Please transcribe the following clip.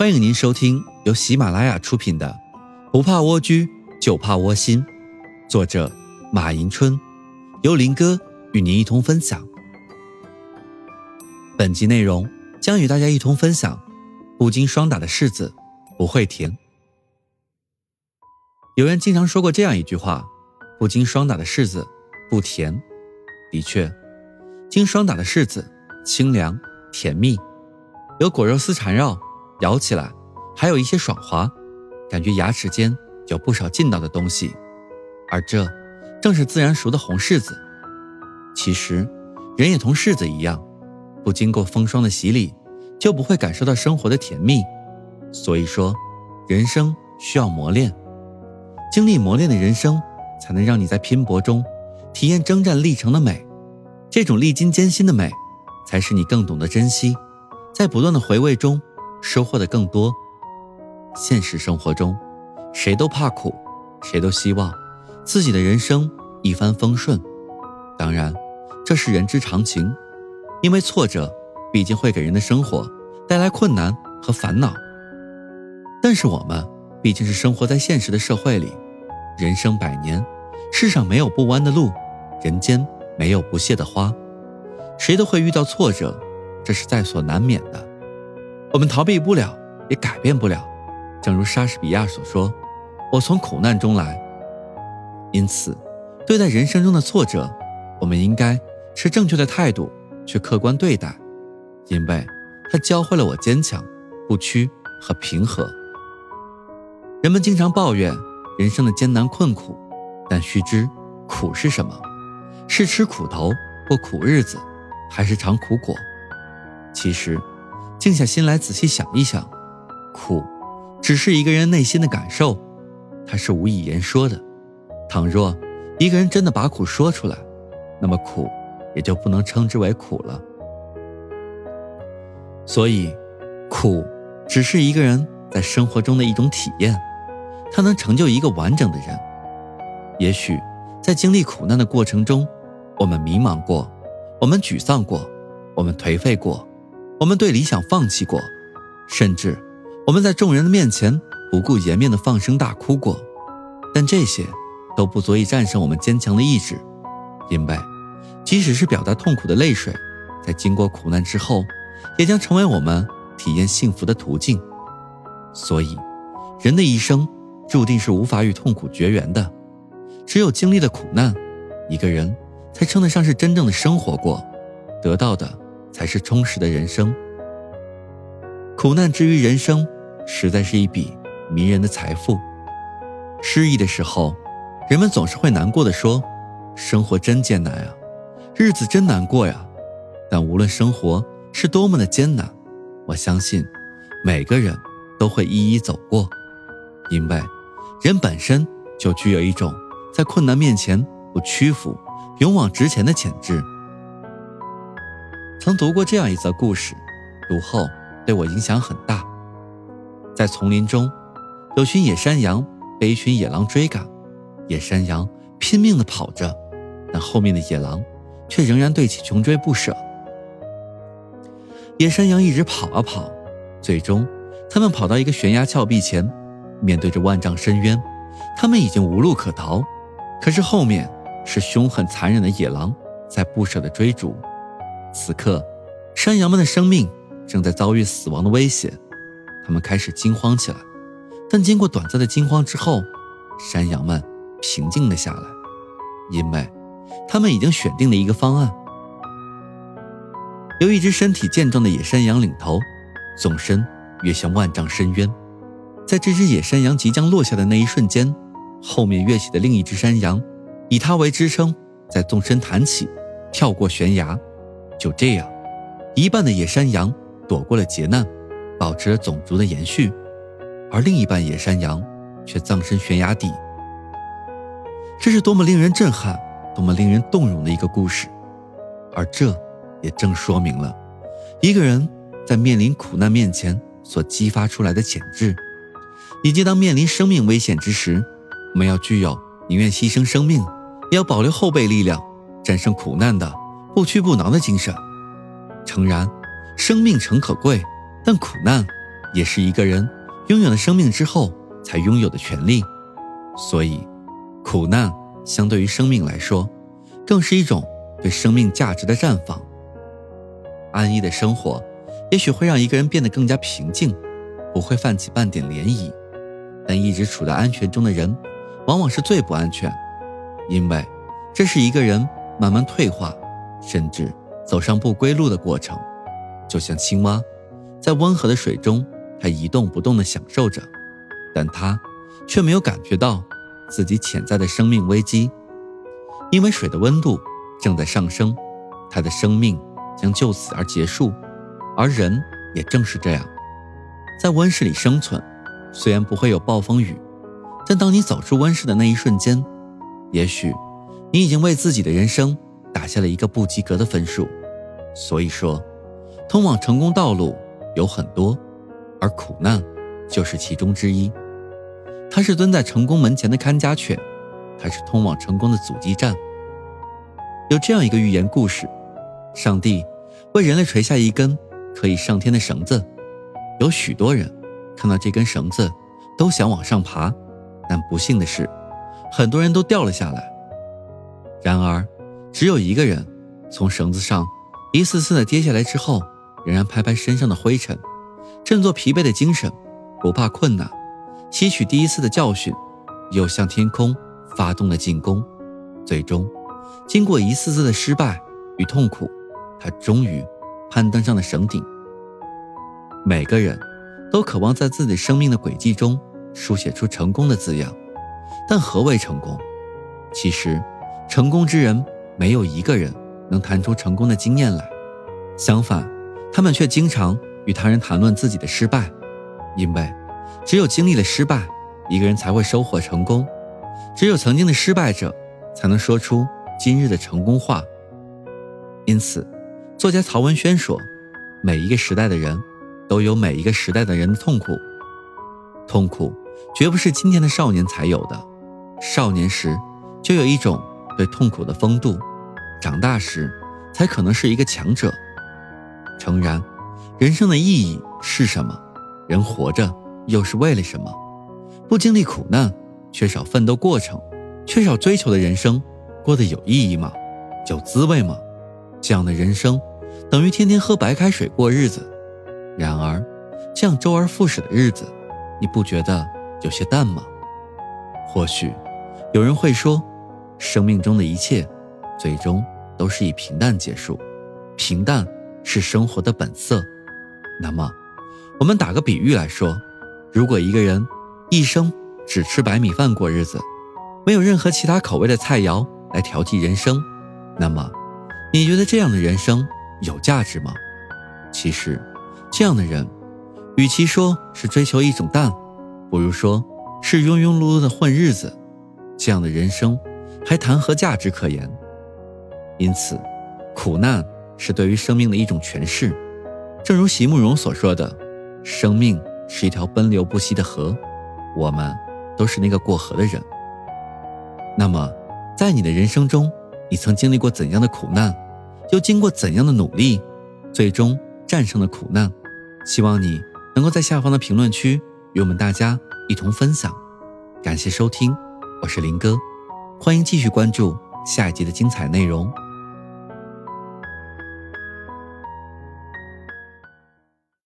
欢迎您收听由喜马拉雅出品的《不怕蜗居就怕窝心》，作者马迎春，由林哥与您一同分享。本集内容将与大家一同分享：不经霜打的柿子不会甜。有人经常说过这样一句话：“不经霜打的柿子不甜。”的确，经霜打的柿子清凉甜蜜，有果肉丝缠绕。咬起来还有一些爽滑，感觉牙齿间有不少劲道的东西，而这正是自然熟的红柿子。其实，人也同柿子一样，不经过风霜的洗礼，就不会感受到生活的甜蜜。所以说，人生需要磨练，经历磨练的人生，才能让你在拼搏中体验征战历程的美。这种历经艰辛的美，才是你更懂得珍惜，在不断的回味中。收获的更多。现实生活中，谁都怕苦，谁都希望自己的人生一帆风顺。当然，这是人之常情，因为挫折毕竟会给人的生活带来困难和烦恼。但是我们毕竟是生活在现实的社会里，人生百年，世上没有不弯的路，人间没有不谢的花，谁都会遇到挫折，这是在所难免的。我们逃避不了，也改变不了。正如莎士比亚所说：“我从苦难中来。”因此，对待人生中的挫折，我们应该持正确的态度去客观对待，因为它教会了我坚强、不屈和平和。人们经常抱怨人生的艰难困苦，但须知苦是什么？是吃苦头过苦日子，还是尝苦果？其实。静下心来仔细想一想，苦，只是一个人内心的感受，它是无以言说的。倘若一个人真的把苦说出来，那么苦也就不能称之为苦了。所以，苦只是一个人在生活中的一种体验，它能成就一个完整的人。也许在经历苦难的过程中，我们迷茫过，我们沮丧过，我们颓废过。我们对理想放弃过，甚至我们在众人的面前不顾颜面的放声大哭过，但这些都不足以战胜我们坚强的意志，因为即使是表达痛苦的泪水，在经过苦难之后，也将成为我们体验幸福的途径。所以，人的一生注定是无法与痛苦绝缘的，只有经历了苦难，一个人才称得上是真正的生活过，得到的。才是充实的人生。苦难之于人生，实在是一笔迷人的财富。失意的时候，人们总是会难过的说：“生活真艰难啊，日子真难过呀。”但无论生活是多么的艰难，我相信每个人都会一一走过，因为人本身就具有一种在困难面前不屈服、勇往直前的潜质。曾读过这样一则故事，读后对我影响很大。在丛林中，有群野山羊被一群野狼追赶，野山羊拼命地跑着，但后面的野狼却仍然对其穷追不舍。野山羊一直跑啊跑，最终他们跑到一个悬崖峭壁前，面对着万丈深渊，他们已经无路可逃。可是后面是凶狠残忍的野狼在不舍地追逐。此刻，山羊们的生命正在遭遇死亡的威胁，他们开始惊慌起来。但经过短暂的惊慌之后，山羊们平静了下来，因为他们已经选定了一个方案。由一只身体健壮的野山羊领头，纵身跃向万丈深渊。在这只野山羊即将落下的那一瞬间，后面跃起的另一只山羊，以它为支撑，在纵身弹起，跳过悬崖。就这样，一半的野山羊躲过了劫难，保持了种族的延续，而另一半野山羊却葬身悬崖底。这是多么令人震撼、多么令人动容的一个故事，而这也正说明了一个人在面临苦难面前所激发出来的潜质，以及当面临生命危险之时，我们要具有宁愿牺牲生命，也要保留后备力量，战胜苦难的。不屈不挠的精神。诚然，生命诚可贵，但苦难也是一个人拥有了生命之后才拥有的权利。所以，苦难相对于生命来说，更是一种对生命价值的绽放。安逸的生活，也许会让一个人变得更加平静，不会泛起半点涟漪。但一直处在安全中的人，往往是最不安全，因为这是一个人慢慢退化，甚至走上不归路的过程。就像青蛙，在温和的水中，它一动不动地享受着，但它却没有感觉到自己潜在的生命危机，因为水的温度正在上升，它的生命将就此而结束。而人也正是这样，在温室里生存。虽然不会有暴风雨，但当你走出温室的那一瞬间，也许你已经为自己的人生打下了一个不及格的分数。所以说，通往成功道路有很多，而苦难就是其中之一。它是蹲在成功门前的看家犬，它是通往成功的阻击战。有这样一个寓言故事：上帝为人类垂下一根可以上天的绳子，有许多人。看到这根绳子，都想往上爬，但不幸的是，很多人都掉了下来。然而，只有一个人从绳子上一次次的跌下来之后，仍然拍拍身上的灰尘，振作疲惫的精神，不怕困难，吸取第一次的教训，又向天空发动了进攻。最终，经过一次次的失败与痛苦，他终于攀登上了绳顶。每个人。都渴望在自己生命的轨迹中书写出成功的字样，但何为成功？其实，成功之人没有一个人能谈出成功的经验来。相反，他们却经常与他人谈论自己的失败，因为只有经历了失败，一个人才会收获成功；只有曾经的失败者，才能说出今日的成功话。因此，作家曹文轩说：“每一个时代的人。”都有每一个时代的人的痛苦，痛苦绝不是今天的少年才有的，少年时就有一种对痛苦的风度，长大时才可能是一个强者。诚然，人生的意义是什么？人活着又是为了什么？不经历苦难，缺少奋斗过程，缺少追求的人生，过得有意义吗？有滋味吗？这样的人生，等于天天喝白开水过日子。然而，这样周而复始的日子，你不觉得有些淡吗？或许，有人会说，生命中的一切，最终都是以平淡结束，平淡是生活的本色。那么，我们打个比喻来说，如果一个人一生只吃白米饭过日子，没有任何其他口味的菜肴来调剂人生，那么，你觉得这样的人生有价值吗？其实。这样的人，与其说是追求一种淡，不如说是庸庸碌碌的混日子。这样的人生，还谈何价值可言？因此，苦难是对于生命的一种诠释。正如席慕容所说的：“生命是一条奔流不息的河，我们都是那个过河的人。”那么，在你的人生中，你曾经历过怎样的苦难？又经过怎样的努力，最终战胜了苦难？希望你能够在下方的评论区与我们大家一同分享。感谢收听，我是林哥，欢迎继续关注下一集的精彩内容。